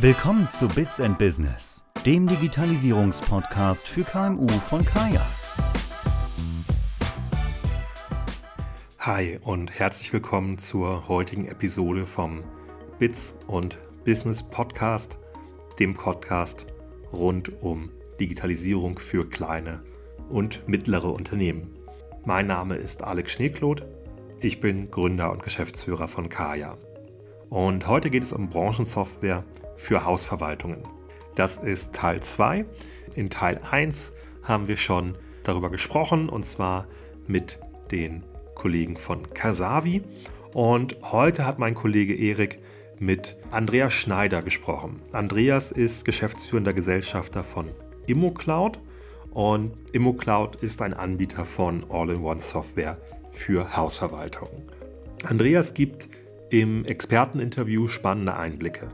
Willkommen zu Bits and Business, dem Digitalisierungspodcast für KMU von Kaya. Hi und herzlich willkommen zur heutigen Episode vom Bits und Business Podcast, dem Podcast rund um Digitalisierung für kleine und mittlere Unternehmen. Mein Name ist Alex Schneekloth. Ich bin Gründer und Geschäftsführer von Kaya. Und heute geht es um Branchensoftware für Hausverwaltungen. Das ist Teil 2. In Teil 1 haben wir schon darüber gesprochen und zwar mit den Kollegen von Kasavi. Und heute hat mein Kollege Erik mit Andreas Schneider gesprochen. Andreas ist geschäftsführender Gesellschafter von ImmoCloud und ImmoCloud ist ein Anbieter von All-in-One-Software für Hausverwaltung. Andreas gibt im Experteninterview spannende Einblicke,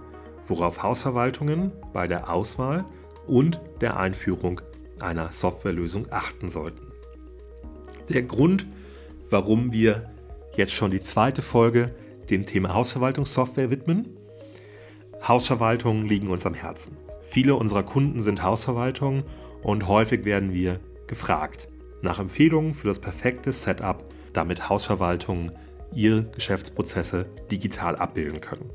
worauf Hausverwaltungen bei der Auswahl und der Einführung einer Softwarelösung achten sollten. Der Grund, warum wir jetzt schon die zweite Folge dem Thema Hausverwaltungssoftware widmen. Hausverwaltungen liegen uns am Herzen. Viele unserer Kunden sind Hausverwaltungen und häufig werden wir gefragt nach Empfehlungen für das perfekte Setup, damit Hausverwaltungen ihre Geschäftsprozesse digital abbilden können.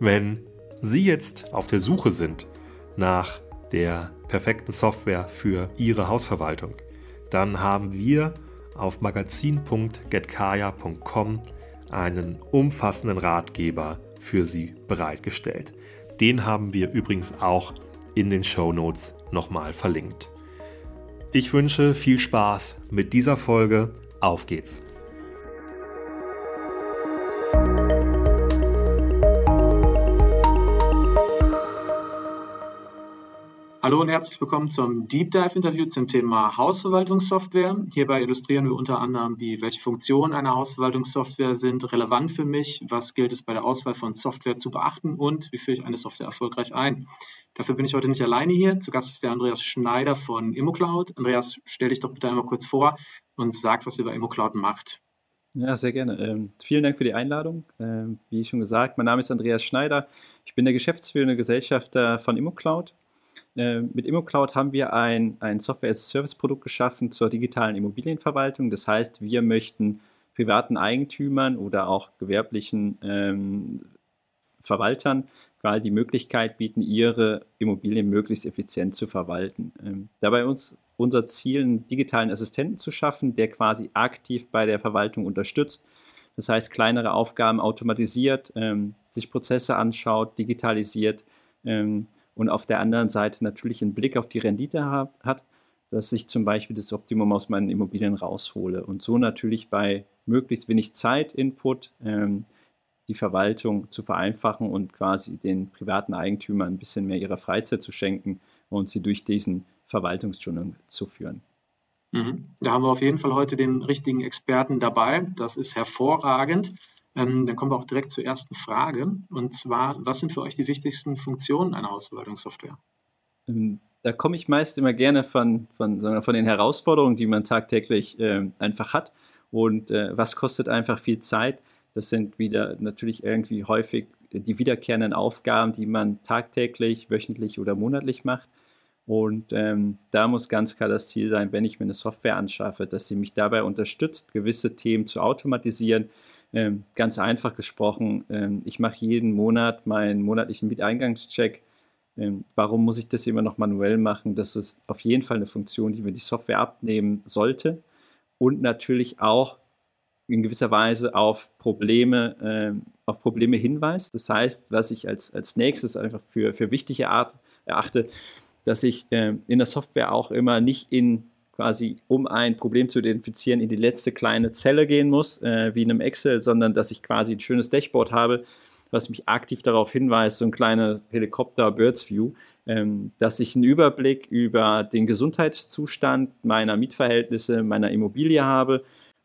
Wenn Sie jetzt auf der Suche sind nach der perfekten Software für Ihre Hausverwaltung, dann haben wir auf magazin.getkaya.com einen umfassenden Ratgeber für Sie bereitgestellt. Den haben wir übrigens auch in den Show Notes nochmal verlinkt. Ich wünsche viel Spaß mit dieser Folge. Auf geht's! Hallo und herzlich willkommen zum Deep Dive Interview zum Thema Hausverwaltungssoftware. Hierbei illustrieren wir unter anderem, wie welche Funktionen einer Hausverwaltungssoftware sind relevant für mich, was gilt es bei der Auswahl von Software zu beachten und wie führe ich eine Software erfolgreich ein. Dafür bin ich heute nicht alleine hier. Zu Gast ist der Andreas Schneider von ImmoCloud. Andreas, stell dich doch bitte einmal kurz vor und sag, was ihr bei ImmoCloud macht. Ja, sehr gerne. Ähm, vielen Dank für die Einladung. Ähm, wie schon gesagt, mein Name ist Andreas Schneider. Ich bin der geschäftsführende Gesellschafter von ImmoCloud. Ähm, mit ImmoCloud haben wir ein, ein Software-as-a-Service-Produkt geschaffen zur digitalen Immobilienverwaltung. Das heißt, wir möchten privaten Eigentümern oder auch gewerblichen ähm, Verwaltern quasi die Möglichkeit bieten, ihre Immobilien möglichst effizient zu verwalten. Ähm, dabei uns unser Ziel, einen digitalen Assistenten zu schaffen, der quasi aktiv bei der Verwaltung unterstützt. Das heißt, kleinere Aufgaben automatisiert, ähm, sich Prozesse anschaut, digitalisiert ähm, und auf der anderen Seite natürlich einen Blick auf die Rendite hat, dass ich zum Beispiel das Optimum aus meinen Immobilien raushole und so natürlich bei möglichst wenig Zeit-Input ähm, die Verwaltung zu vereinfachen und quasi den privaten Eigentümern ein bisschen mehr ihrer Freizeit zu schenken und sie durch diesen Verwaltungsdschungel zu führen. Mhm. Da haben wir auf jeden Fall heute den richtigen Experten dabei. Das ist hervorragend. Ähm, dann kommen wir auch direkt zur ersten Frage. Und zwar, was sind für euch die wichtigsten Funktionen einer Hausverwaltungssoftware? Ähm, da komme ich meist immer gerne von, von, von den Herausforderungen, die man tagtäglich äh, einfach hat. Und äh, was kostet einfach viel Zeit? Das sind wieder natürlich irgendwie häufig die wiederkehrenden Aufgaben, die man tagtäglich, wöchentlich oder monatlich macht. Und ähm, da muss ganz klar das Ziel sein, wenn ich mir eine Software anschaffe, dass sie mich dabei unterstützt, gewisse Themen zu automatisieren. Ähm, ganz einfach gesprochen, ähm, ich mache jeden Monat meinen monatlichen Mieteingangscheck. Ähm, warum muss ich das immer noch manuell machen? Das ist auf jeden Fall eine Funktion, die mir die Software abnehmen sollte. Und natürlich auch in gewisser Weise auf Probleme, auf Probleme hinweist. Das heißt, was ich als, als nächstes einfach für, für wichtige Art erachte, dass ich in der Software auch immer nicht in quasi, um ein Problem zu identifizieren, in die letzte kleine Zelle gehen muss, äh, wie in einem Excel, sondern dass ich quasi ein schönes Dashboard habe, was mich aktiv darauf hinweist, so ein kleiner Helikopter Birds View, ähm, dass ich einen Überblick über den Gesundheitszustand meiner Mietverhältnisse, meiner Immobilie habe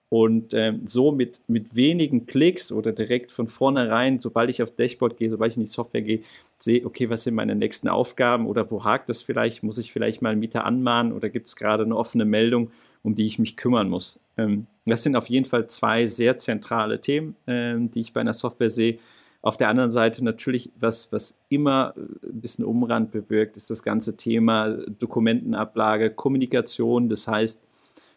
und ähm, so mit, mit wenigen Klicks oder direkt von vornherein, sobald ich auf Dashboard gehe, sobald ich in die Software gehe, sehe, okay, was sind meine nächsten Aufgaben oder wo hakt das vielleicht? Muss ich vielleicht mal einen Mieter anmahnen oder gibt es gerade eine offene Meldung, um die ich mich kümmern muss? Ähm, das sind auf jeden Fall zwei sehr zentrale Themen, ähm, die ich bei einer Software sehe. Auf der anderen Seite natürlich, was, was immer ein bisschen Umrand bewirkt, ist das ganze Thema Dokumentenablage, Kommunikation. Das heißt,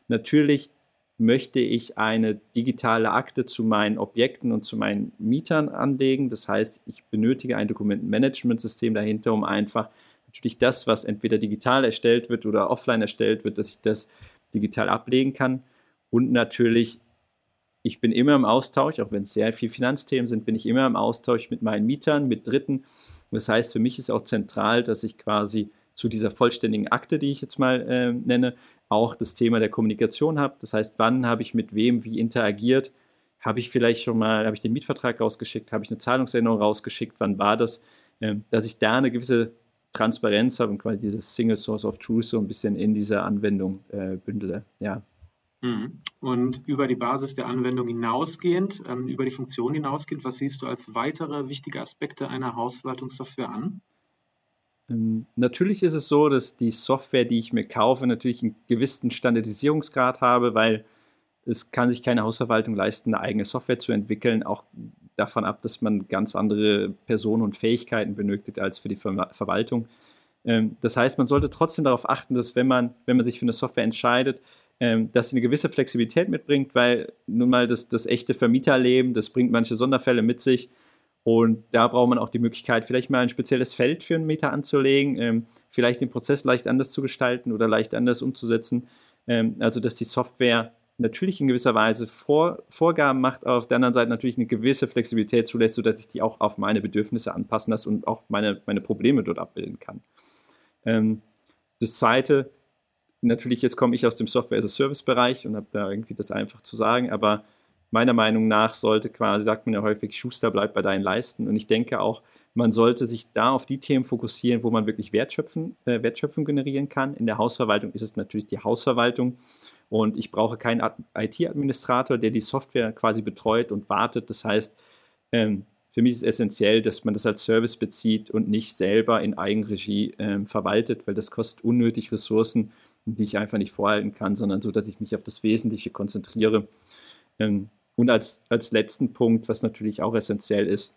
natürlich möchte ich eine digitale Akte zu meinen Objekten und zu meinen Mietern anlegen. Das heißt, ich benötige ein Dokumentenmanagementsystem dahinter, um einfach natürlich das, was entweder digital erstellt wird oder offline erstellt wird, dass ich das digital ablegen kann. Und natürlich, ich bin immer im Austausch, auch wenn es sehr viele Finanzthemen sind, bin ich immer im Austausch mit meinen Mietern, mit Dritten. Das heißt, für mich ist auch zentral, dass ich quasi zu dieser vollständigen Akte, die ich jetzt mal äh, nenne, auch das Thema der Kommunikation habe. Das heißt, wann habe ich mit wem wie interagiert? Habe ich vielleicht schon mal, habe ich den Mietvertrag rausgeschickt? Habe ich eine Zahlungsänderung rausgeschickt? Wann war das? Ähm, dass ich da eine gewisse Transparenz habe und quasi dieses Single Source of Truth so ein bisschen in dieser Anwendung äh, bündele. Ja. Mhm. Und über die Basis der Anwendung hinausgehend, ähm, über die Funktion hinausgehend, was siehst du als weitere wichtige Aspekte einer Hausverwaltungssoftware an? Ähm, natürlich ist es so, dass die Software, die ich mir kaufe, natürlich einen gewissen Standardisierungsgrad habe, weil es kann sich keine Hausverwaltung leisten, eine eigene Software zu entwickeln, auch davon ab, dass man ganz andere Personen und Fähigkeiten benötigt als für die Ver Verwaltung. Ähm, das heißt, man sollte trotzdem darauf achten, dass wenn man, wenn man sich für eine Software entscheidet, ähm, dass sie eine gewisse Flexibilität mitbringt, weil nun mal das, das echte Vermieterleben, das bringt manche Sonderfälle mit sich. Und da braucht man auch die Möglichkeit, vielleicht mal ein spezielles Feld für einen Mieter anzulegen, ähm, vielleicht den Prozess leicht anders zu gestalten oder leicht anders umzusetzen. also, dass die Software natürlich in gewisser Weise Vor Vorgaben macht, aber auf der anderen Seite natürlich eine gewisse Flexibilität zulässt, sodass ich die auch auf meine Bedürfnisse anpassen lasse und auch meine, meine Probleme dort abbilden kann. Ähm, das Zweite, natürlich jetzt komme ich aus dem Software-as-a-Service-Bereich und habe da irgendwie das einfach zu sagen, aber meiner Meinung nach sollte quasi, sagt man ja häufig, Schuster bleibt bei deinen Leisten und ich denke auch, man sollte sich da auf die Themen fokussieren, wo man wirklich Wertschöpfen, äh, Wertschöpfung generieren kann. In der Hausverwaltung ist es natürlich die Hausverwaltung und ich brauche keinen IT-Administrator, der die Software quasi betreut und wartet. Das heißt, ähm, für mich ist es essentiell, dass man das als Service bezieht und nicht selber in Eigenregie ähm, verwaltet, weil das kostet unnötig Ressourcen, die ich einfach nicht vorhalten kann, sondern so, dass ich mich auf das Wesentliche konzentriere. Ähm, und als, als letzten Punkt, was natürlich auch essentiell ist,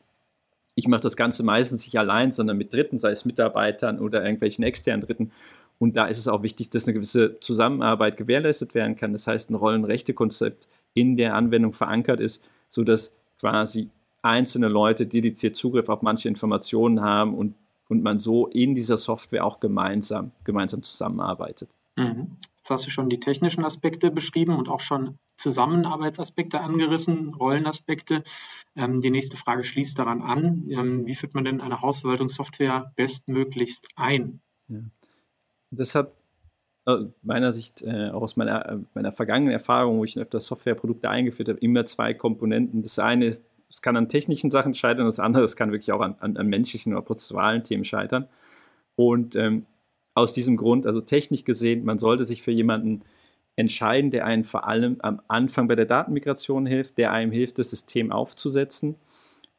ich mache das Ganze meistens nicht allein, sondern mit Dritten, sei es Mitarbeitern oder irgendwelchen externen Dritten. Und da ist es auch wichtig, dass eine gewisse Zusammenarbeit gewährleistet werden kann. Das heißt, ein Rollenrechtekonzept in der Anwendung verankert ist, sodass quasi einzelne Leute dediziert Zugriff auf manche Informationen haben und, und man so in dieser Software auch gemeinsam, gemeinsam zusammenarbeitet. Mhm. Jetzt hast du schon die technischen Aspekte beschrieben und auch schon Zusammenarbeitsaspekte angerissen, Rollenaspekte. Ähm, die nächste Frage schließt daran an. Ähm, wie führt man denn eine Hausverwaltungssoftware bestmöglichst ein? Ja das hat aus meiner Sicht, äh, auch aus meiner, äh, meiner vergangenen Erfahrung, wo ich öfter Softwareprodukte eingeführt habe, immer zwei Komponenten. Das eine, es kann an technischen Sachen scheitern, das andere, es kann wirklich auch an, an, an menschlichen oder prozessualen Themen scheitern. Und ähm, aus diesem Grund, also technisch gesehen, man sollte sich für jemanden entscheiden, der einen vor allem am Anfang bei der Datenmigration hilft, der einem hilft, das System aufzusetzen.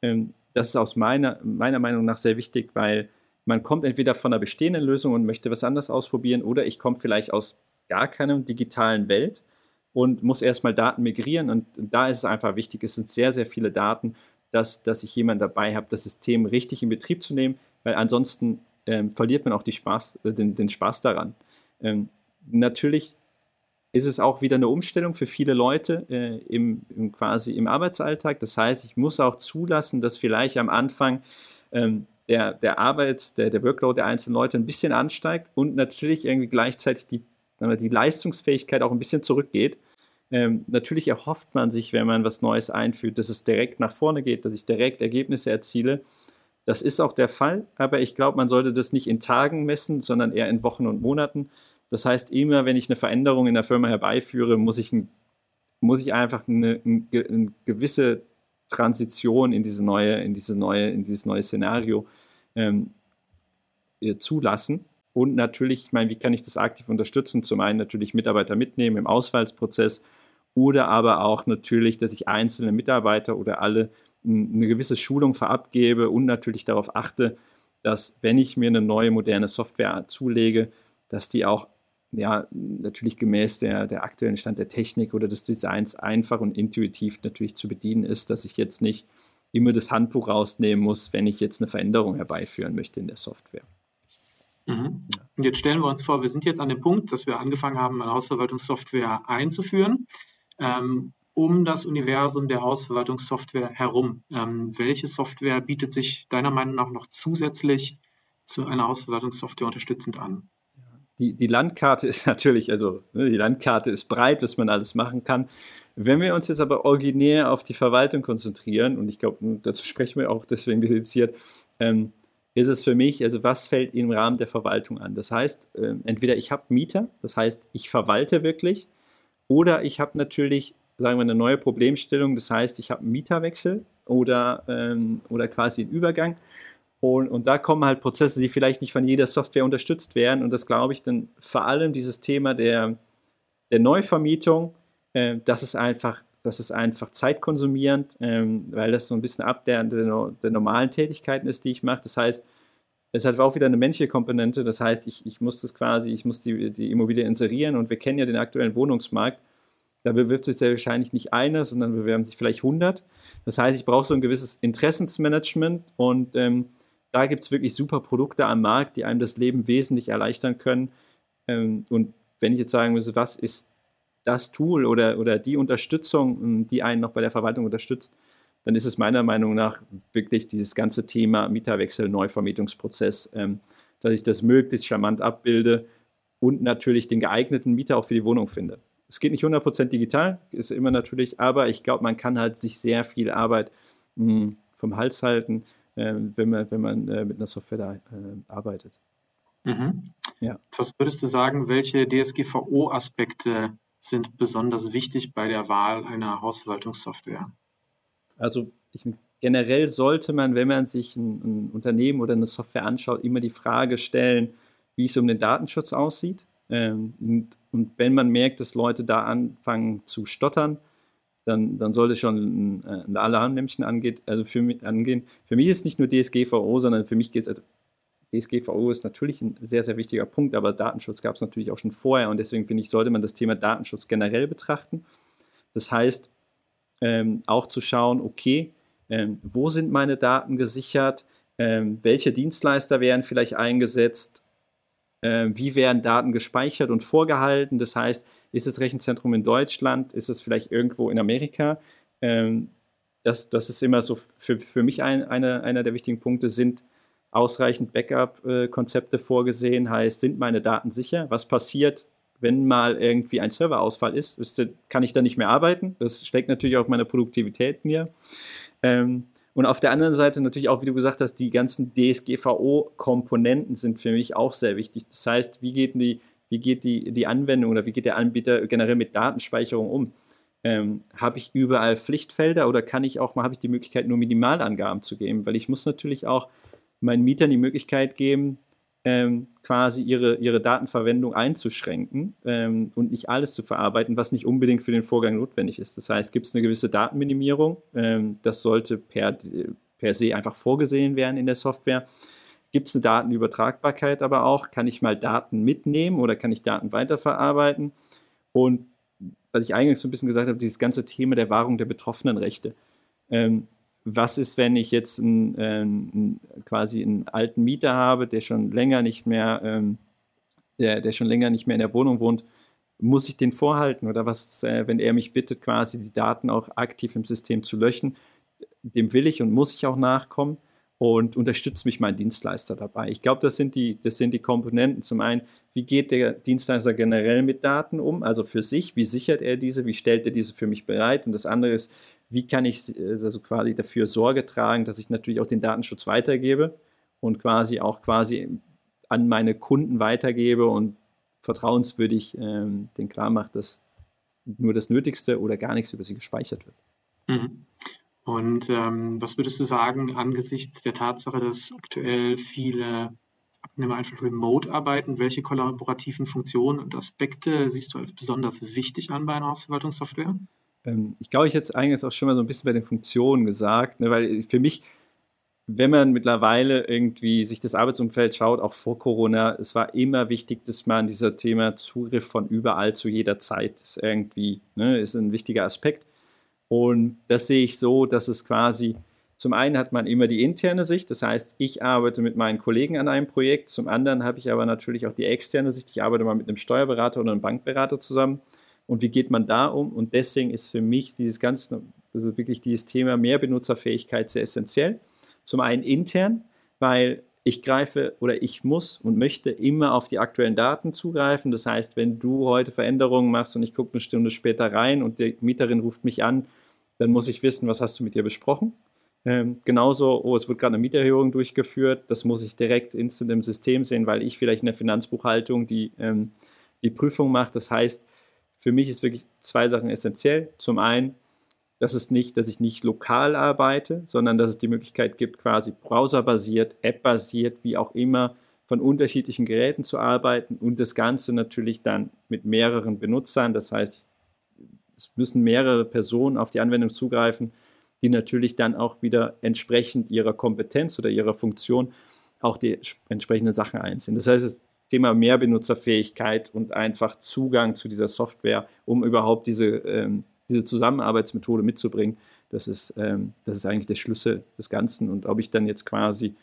Ähm, das ist aus meiner, meiner Meinung nach sehr wichtig, weil man kommt entweder von einer bestehenden Lösung und möchte was anderes ausprobieren oder ich komme vielleicht aus gar keiner digitalen Welt und muss erstmal Daten migrieren und da ist es einfach wichtig, es sind sehr, sehr viele Daten, dass, dass ich jemanden dabei habe, das System richtig in Betrieb zu nehmen, weil ansonsten ähm, verliert man auch Spaß, äh, den, den Spaß daran. Ähm, natürlich ist es auch wieder eine Umstellung für viele Leute äh, im, im, quasi im Arbeitsalltag. Das heißt, ich muss auch zulassen, dass vielleicht am Anfang ähm, der, der Arbeit, der, der Workload der einzelnen Leute ein bisschen ansteigt und natürlich irgendwie gleichzeitig die, die Leistungsfähigkeit auch ein bisschen zurückgeht. Ähm, natürlich erhofft man sich, wenn man was Neues einführt, dass es direkt nach vorne geht, dass ich direkt Ergebnisse erziele. Das ist auch der Fall, aber ich glaube, man sollte das nicht in Tagen messen, sondern eher in Wochen und Monaten. Das heißt, immer wenn ich eine Veränderung in der Firma herbeiführe, muss ich, ein, muss ich einfach eine, eine gewisse Transition in diese neue, in diese neue, in dieses neue Szenario ähm, äh, zulassen. Und natürlich, ich meine, wie kann ich das aktiv unterstützen? Zum einen natürlich Mitarbeiter mitnehmen im Auswahlprozess oder aber auch natürlich, dass ich einzelne Mitarbeiter oder alle eine gewisse Schulung verabgebe und natürlich darauf achte, dass wenn ich mir eine neue moderne Software zulege, dass die auch ja, natürlich gemäß der, der aktuellen Stand der Technik oder des Designs einfach und intuitiv natürlich zu bedienen ist, dass ich jetzt nicht immer das Handbuch rausnehmen muss, wenn ich jetzt eine Veränderung herbeiführen möchte in der Software. Mhm. Und jetzt stellen wir uns vor, wir sind jetzt an dem Punkt, dass wir angefangen haben, eine Hausverwaltungssoftware einzuführen. Ähm, um das Universum der Hausverwaltungssoftware herum. Ähm, welche Software bietet sich deiner Meinung nach noch zusätzlich zu einer Hausverwaltungssoftware unterstützend an? Die, die Landkarte ist natürlich, also ne, die Landkarte ist breit, was man alles machen kann. Wenn wir uns jetzt aber originär auf die Verwaltung konzentrieren, und ich glaube, dazu sprechen wir auch deswegen dediziert, ähm, ist es für mich, also was fällt im Rahmen der Verwaltung an? Das heißt, äh, entweder ich habe Mieter, das heißt, ich verwalte wirklich, oder ich habe natürlich sagen wir, eine neue Problemstellung. Das heißt, ich habe einen Mieterwechsel oder, ähm, oder quasi einen Übergang. Und, und da kommen halt Prozesse, die vielleicht nicht von jeder Software unterstützt werden. Und das glaube ich dann vor allem dieses Thema der, der Neuvermietung, äh, das ist einfach, das ist einfach zeitkonsumierend, ähm, weil das so ein bisschen ab der, der, der normalen Tätigkeiten ist, die ich mache. Das heißt, es hat auch wieder eine menschliche Komponente. Das heißt, ich, ich muss das quasi, ich muss die, die Immobilie inserieren und wir kennen ja den aktuellen Wohnungsmarkt. Da bewirbt sich sehr wahrscheinlich nicht einer, sondern bewerben sich vielleicht 100. Das heißt, ich brauche so ein gewisses Interessensmanagement und ähm, da gibt es wirklich super Produkte am Markt, die einem das Leben wesentlich erleichtern können. Ähm, und wenn ich jetzt sagen müsste, was ist das Tool oder, oder die Unterstützung, ähm, die einen noch bei der Verwaltung unterstützt, dann ist es meiner Meinung nach wirklich dieses ganze Thema Mieterwechsel, Neuvermietungsprozess, ähm, dass ich das möglichst charmant abbilde und natürlich den geeigneten Mieter auch für die Wohnung finde es geht nicht 100% digital, ist immer natürlich, aber ich glaube, man kann halt sich sehr viel Arbeit mh, hm, vom Hals halten, äh, wenn man, wenn man äh, mit einer Software da, äh, arbeitet. Mhm. Ja. Was würdest du sagen, welche DSGVO-Aspekte sind besonders wichtig bei der Wahl einer Hausverwaltungssoftware? Also ich, generell sollte man, wenn man sich ein, ein Unternehmen oder eine Software anschaut, immer die Frage stellen, wie es um den Datenschutz aussieht. Ähm, und, und, wenn man merkt, dass Leute da anfangen zu stottern, dann, dann sollte schon ein, ein Alarmlämpchen angeht, also für mich, angehen. Für mich ist es nicht nur DSGVO, sondern für mich geht es, also DSGVO ist natürlich ein sehr, sehr wichtiger Punkt, aber Datenschutz gab es natürlich auch schon vorher und deswegen finde ich, sollte man das Thema Datenschutz generell betrachten. Das heißt, ähm, auch zu schauen, okay, ähm, wo sind meine Daten gesichert, ähm, welche Dienstleister werden vielleicht eingesetzt, äh, wie werden Daten gespeichert und vorgehalten. Das heißt, ist das Rechenzentrum in Deutschland, ist es vielleicht irgendwo in Amerika? Ähm, das, das ist immer so für, für mich ein, eine, einer der wichtigen Punkte, sind ausreichend Backup-Konzepte vorgesehen, heißt, sind meine Daten sicher? Was passiert, wenn mal irgendwie ein Serverausfall ist? Kann ich da nicht mehr arbeiten? Das steckt natürlich auf meine Produktivität mir. Ähm, und auf der anderen Seite natürlich auch, wie du gesagt hast, die ganzen DSGVO-Komponenten sind für mich auch sehr wichtig. Das heißt, wie geht die, wie geht die, die Anwendung oder wie geht der Anbieter generell mit Datenspeicherung um? Ähm, habe ich überall Pflichtfelder oder kann ich auch mal, habe ich die Möglichkeit, nur Minimalangaben zu geben? Weil ich muss natürlich auch meinen Mietern die Möglichkeit geben, ähm, quasi ihre, ihre Datenverwendung einzuschränken ähm, und nicht alles zu verarbeiten, was nicht unbedingt für den Vorgang notwendig ist. Das heißt, gibt es eine gewisse Datenminimierung, ähm, das sollte per, per se einfach vorgesehen werden in der Software. Gibt es eine Datenübertragbarkeit aber auch? Kann ich mal Daten mitnehmen oder kann ich Daten weiterverarbeiten? Und was ich eingangs so ein bisschen gesagt habe, dieses ganze Thema der Wahrung der betroffenen Rechte. Ähm, was ist, wenn ich jetzt einen, ähm, quasi einen alten Mieter habe, der schon länger nicht mehr, ähm, der, der schon länger nicht mehr in der Wohnung wohnt, muss ich den vorhalten oder was, äh, wenn er mich bittet, quasi die Daten auch aktiv im System zu löschen, dem will ich und muss ich auch nachkommen und unterstützt mich mein Dienstleister dabei. Ich glaube, das, das sind die Komponenten. Zum einen, wie geht der Dienstleister generell mit Daten um, also für sich, wie sichert er diese, wie stellt er diese für mich bereit und das andere ist, wie kann ich also quasi dafür Sorge tragen, dass ich natürlich auch den Datenschutz weitergebe und quasi auch quasi an meine Kunden weitergebe und vertrauenswürdig ähm, den klar macht, dass nur das Nötigste oder gar nichts über sie gespeichert wird. Mhm. Und ähm, was würdest du sagen angesichts der Tatsache, dass aktuell viele Abnehmer einfach remote arbeiten? Welche kollaborativen Funktionen und Aspekte siehst du als besonders wichtig an bei einer Hausverwaltungssoftware? Ähm, ich glaube, ich hätte es eigentlich auch schon mal so ein bisschen bei den Funktionen gesagt, ne, weil für mich, wenn man mittlerweile irgendwie sich das Arbeitsumfeld schaut, auch vor Corona, es war immer wichtig, dass man dieser Thema Zugriff von überall zu jeder Zeit ist irgendwie, ne, ist ein wichtiger Aspekt. Und das sehe ich so, dass es quasi Zum einen hat man immer die interne Sicht, das heißt, ich arbeite mit meinen Kollegen an einem Projekt. Zum anderen habe ich aber natürlich auch die externe Sicht. Ich arbeite mal mit einem Steuerberater oder einem Bankberater zusammen. Und wie geht man da um? Und deswegen ist für mich dieses ganze, also wirklich dieses Thema Mehrbenutzerfähigkeit sehr essentiell. Zum einen intern, weil ich greife oder ich muss und möchte immer auf die aktuellen Daten zugreifen. Das heißt, wenn du heute Veränderungen machst und ich gucke eine Stunde später rein und die Mieterin ruft mich an, dann muss ich wissen, was hast du mit ihr besprochen. Ähm, genauso, oh, es wird gerade eine Mieterhöhung durchgeführt, das muss ich direkt instant im System sehen, weil ich vielleicht in der Finanzbuchhaltung die, ähm, die Prüfung mache. Das heißt, für mich ist wirklich zwei Sachen essentiell. Zum einen, dass es nicht, dass ich nicht lokal arbeite, sondern dass es die Möglichkeit gibt, quasi browserbasiert, appbasiert, wie auch immer, von unterschiedlichen Geräten zu arbeiten und das Ganze natürlich dann mit mehreren Benutzern. Das heißt, es müssen mehrere Personen auf die Anwendung zugreifen, die natürlich dann auch wieder entsprechend ihrer Kompetenz oder ihrer Funktion auch die entsprechenden Sachen einsehen. Das heißt, Thema Mehrbenutzerfähigkeit und einfach Zugang zu dieser Software, um überhaupt diese ähm, diese Zusammenarbeitsmethode mitzubringen, das ist, ähm, das ist eigentlich der Schlüssel des Ganzen. Und ob ich dann jetzt quasi,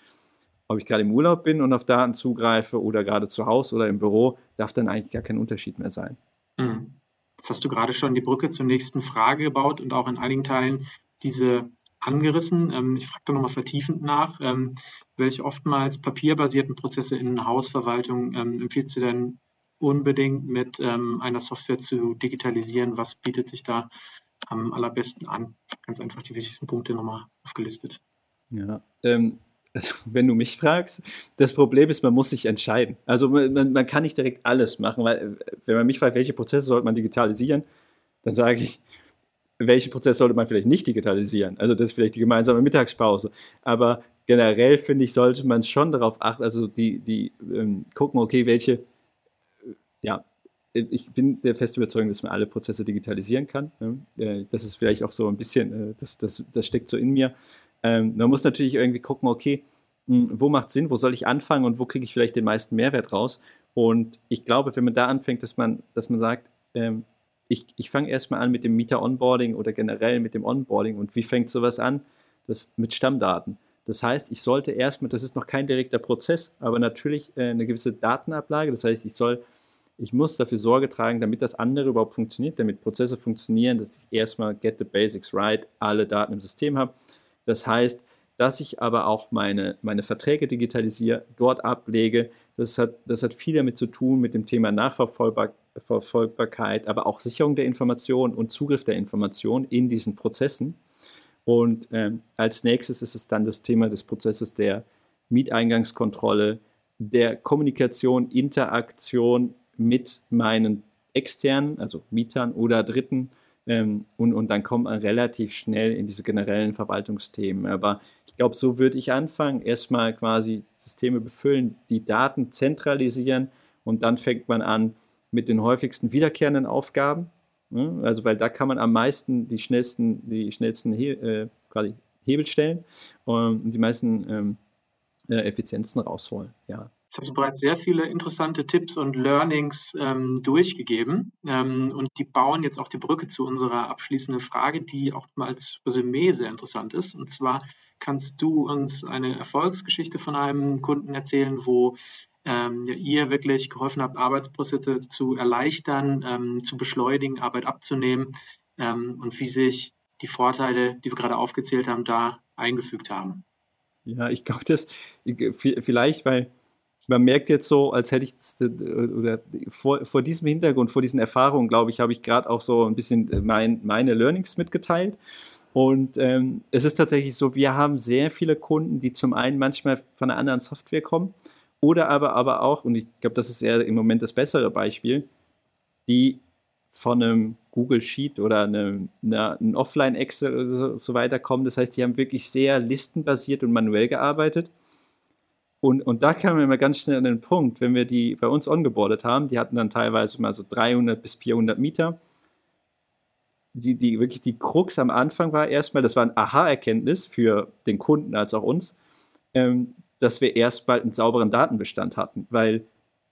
ob ich gerade im Urlaub bin und auf Daten zugreife oder gerade zu Hause oder im Büro, darf dann eigentlich gar kein Unterschied mehr sein. Mhm. Jetzt hast du gerade schon die Brücke zur nächsten Frage gebaut und auch in einigen Teilen diese angerissen. Ähm, ich frage da nochmal vertiefend nach. Ähm, welche oftmals papierbasierten Prozesse in Hausverwaltung ähm, empfiehlst du denn unbedingt mit einer Software zu digitalisieren. Was bietet sich da am allerbesten an? Ganz einfach die wichtigsten Punkte nochmal aufgelistet. Ja, ähm, also wenn du mich fragst, das Problem ist, man muss sich entscheiden. Also man, man kann nicht direkt alles machen, weil wenn man mich fragt, welche Prozesse sollte man digitalisieren, dann sage ich, welche Prozesse sollte man vielleicht nicht digitalisieren? Also das ist vielleicht die gemeinsame Mittagspause. Aber generell finde ich, sollte man schon darauf achten, also die, die ähm, gucken, okay, welche ja, ich bin der festen Überzeugung, dass man alle Prozesse digitalisieren kann. Äh, das ist vielleicht auch so ein bisschen, äh, das, das, das steckt so in mir. Ähm, man muss natürlich irgendwie gucken, okay, hm, wo macht Sinn, wo soll ich anfangen und wo kriege ich vielleicht den meisten Mehrwert raus. Und ich glaube, wenn man da anfängt, dass man, dass man sagt, ähm, ich, ich fange erstmal an mit dem Mieter-Onboarding oder generell mit dem Onboarding. Und wie fängt sowas an? Das mit Stammdaten. Das heißt, ich sollte erstmal, das ist noch kein direkter Prozess, aber natürlich äh, eine gewisse Datenablage. Das heißt, ich soll ich muss dafür Sorge tragen, damit das andere überhaupt funktioniert, damit Prozesse funktionieren, dass ich erstmal get the basics right, alle Daten im System habe. Das heißt, dass ich aber auch meine, meine Verträge digitalisiere, dort ablege. Das hat, das hat viel damit zu tun mit dem Thema Nachverfolgbarkeit, aber auch Sicherung der Information und Zugriff der Information in diesen Prozessen. Und ähm, als nächstes ist es dann das Thema des Prozesses der Mieteingangskontrolle, der Kommunikation, Interaktion mit meinen externen, also Mietern oder Dritten. Ähm, und, und dann kommt man relativ schnell in diese generellen Verwaltungsthemen. Aber ich glaube, so würde ich anfangen. Erstmal quasi Systeme befüllen, die Daten zentralisieren und dann fängt man an mit den häufigsten wiederkehrenden Aufgaben. Ne? Also, weil da kann man am meisten die schnellsten, die schnellsten He äh, quasi Hebel stellen und die meisten ähm, äh, Effizienzen rausholen. Ja. Jetzt hast bereits sehr viele interessante Tipps und Learnings ähm, durchgegeben ähm, und die bauen jetzt auch die Brücke zu unserer abschließenden Frage, die auch mal als Resümee sehr interessant ist. Und zwar kannst du uns eine Erfolgsgeschichte von einem Kunden erzählen, wo ähm, ja, ihr wirklich geholfen habt, Arbeitsprozesse zu erleichtern, ähm, zu beschleunigen, Arbeit abzunehmen ähm, und wie sich die Vorteile, die wir gerade aufgezählt haben, da eingefügt haben. Ja, ich glaube, das vielleicht, weil man merkt jetzt so, als hätte ich, oder vor, vor diesem Hintergrund, vor diesen Erfahrungen, glaube ich, habe ich gerade auch so ein bisschen mein, meine Learnings mitgeteilt. Und ähm, es ist tatsächlich so, wir haben sehr viele Kunden, die zum einen manchmal von einer anderen Software kommen oder aber, aber auch, und ich glaube, das ist eher im Moment das bessere Beispiel, die von einem Google Sheet oder einem, einem Offline-Excel so, so weiter kommen. Das heißt, die haben wirklich sehr listenbasiert und manuell gearbeitet und, und da kamen wir immer ganz schnell an den Punkt, wenn wir die bei uns ongeboardet haben, die hatten dann teilweise mal so 300 bis 400 Mieter. Die, die wirklich die Krux am Anfang war erstmal, das war ein Aha-Erkenntnis für den Kunden als auch uns, ähm, dass wir erst bald einen sauberen Datenbestand hatten, weil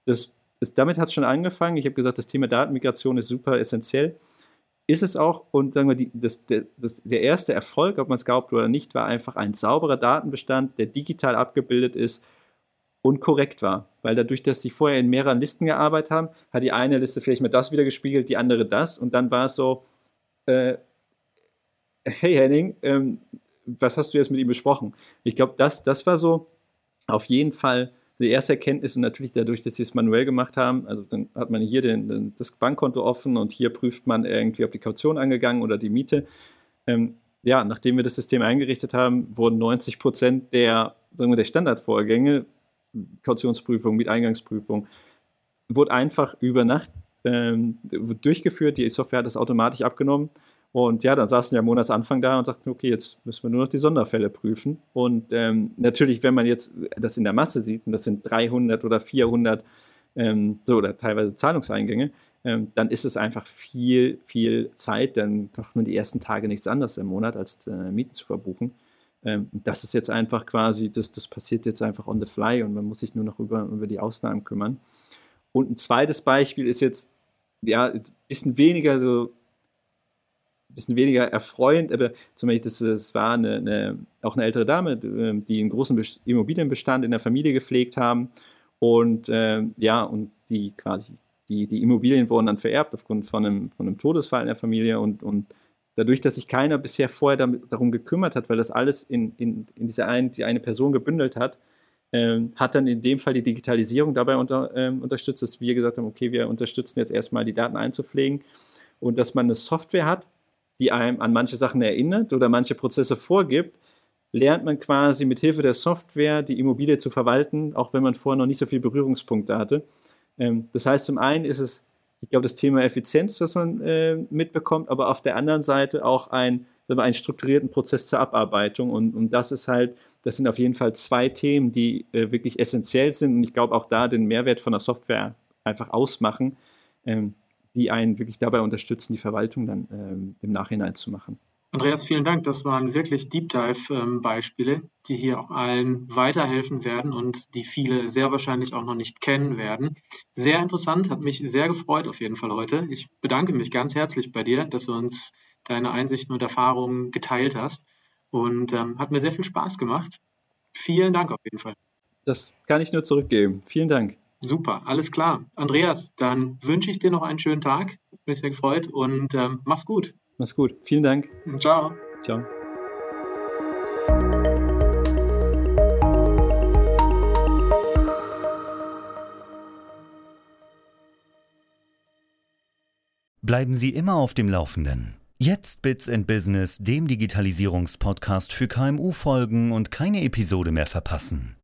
das ist, damit hat es schon angefangen. Ich habe gesagt, das Thema Datenmigration ist super essentiell. ist es auch, und sagen wir, die, das, der, das, der erste Erfolg, ob man es glaubt oder nicht, war einfach ein sauberer Datenbestand, der digital abgebildet ist und korrekt war. Weil dadurch, dass sie vorher in mehreren Listen gearbeitet haben, hat die eine Liste vielleicht mal das wieder gespiegelt, die andere das. Und dann war es so, äh, hey Henning, ähm, was hast du jetzt mit ihm besprochen? Ich glaube, das, das war so auf jeden Fall die erste Erkenntnis und natürlich dadurch, dass sie es manuell gemacht haben, also dann hat man hier den, den, das Bankkonto offen und hier prüft man irgendwie, ob die Kaution angegangen oder die Miete. Ähm, ja, nachdem wir das System eingerichtet haben, wurden 90 Prozent der, der Standardvorgänge, Kautionsprüfung, Mieteingangsprüfung, wurde einfach über Nacht ähm, durchgeführt. Die Software hat das automatisch abgenommen und ja, dann saßen am Monatsanfang da und sagten, okay, jetzt müssen wir nur noch die Sonderfälle prüfen. Und ähm, natürlich, wenn man jetzt das in der Masse sieht, und das sind 300 oder 400 ähm, so oder teilweise Zahlungseingänge, ähm, dann ist es einfach viel, viel Zeit. Dann macht man die ersten Tage nichts anderes im Monat, als äh, Mieten zu verbuchen. Ähm, das ist jetzt einfach quasi, das, das passiert jetzt einfach on the fly und man muss sich nur noch über, über die Ausnahmen kümmern. Und ein zweites Beispiel ist jetzt, ja, ein bisschen weniger so bisschen weniger erfreuend, aber zum Beispiel, das, das war eine, eine, auch eine ältere Dame, ähm, die einen großen Immobilienbestand in der Familie gepflegt haben und äh, ja, und die quasi, die, die Immobilien wurden dann vererbt aufgrund von einem, von einem Todesfall in der Familie und, und dadurch, dass sich keiner bisher vorher damit, darum gekümmert hat, weil das alles in, in, in diese ein, die eine Person gebündelt hat, ähm, hat dann in dem Fall die Digitalisierung dabei unter, ähm, unterstützt, dass wir gesagt haben, okay, wir unterstützen jetzt erstmal die Daten einzupflegen und dass man eine Software hat, die einem an manche Sachen erinnert oder manche Prozesse vorgibt, lernt man quasi mit Hilfe der Software die Immobilie zu verwalten, auch wenn man vorher noch nicht so viele Berührungspunkte hatte. Ähm, das heißt, zum einen ist es, ich glaube, das Thema Effizienz, was man äh, mitbekommt, aber auf der anderen Seite auch ein, einen strukturierten Prozess zur Abarbeitung. Und, und das ist halt, das sind auf jeden Fall zwei Themen, die äh, wirklich essentiell sind und ich glaube auch da den Mehrwert von der Software einfach ausmachen. Ähm, die einen wirklich dabei unterstützen, die Verwaltung dann ähm, im Nachhinein zu machen. Andreas, vielen Dank. Das waren wirklich Deep Dive-Beispiele, ähm, die hier auch allen weiterhelfen werden und die viele sehr wahrscheinlich auch noch nicht kennen werden. Sehr interessant, hat mich sehr gefreut auf jeden Fall heute. Ich bedanke mich ganz herzlich bei dir, dass du uns deine Einsichten und Erfahrungen geteilt hast und ähm, hat mir sehr viel Spaß gemacht. Vielen Dank auf jeden Fall. Das kann ich nur zurückgeben. Vielen Dank. Super, alles klar. Andreas, dann wünsche ich dir noch einen schönen Tag. Bin sehr gefreut und ähm, mach's gut. Mach's gut. Vielen Dank. Ciao. Ciao. Bleiben Sie immer auf dem Laufenden. Jetzt Bits and Business, dem Digitalisierungspodcast für KMU folgen und keine Episode mehr verpassen.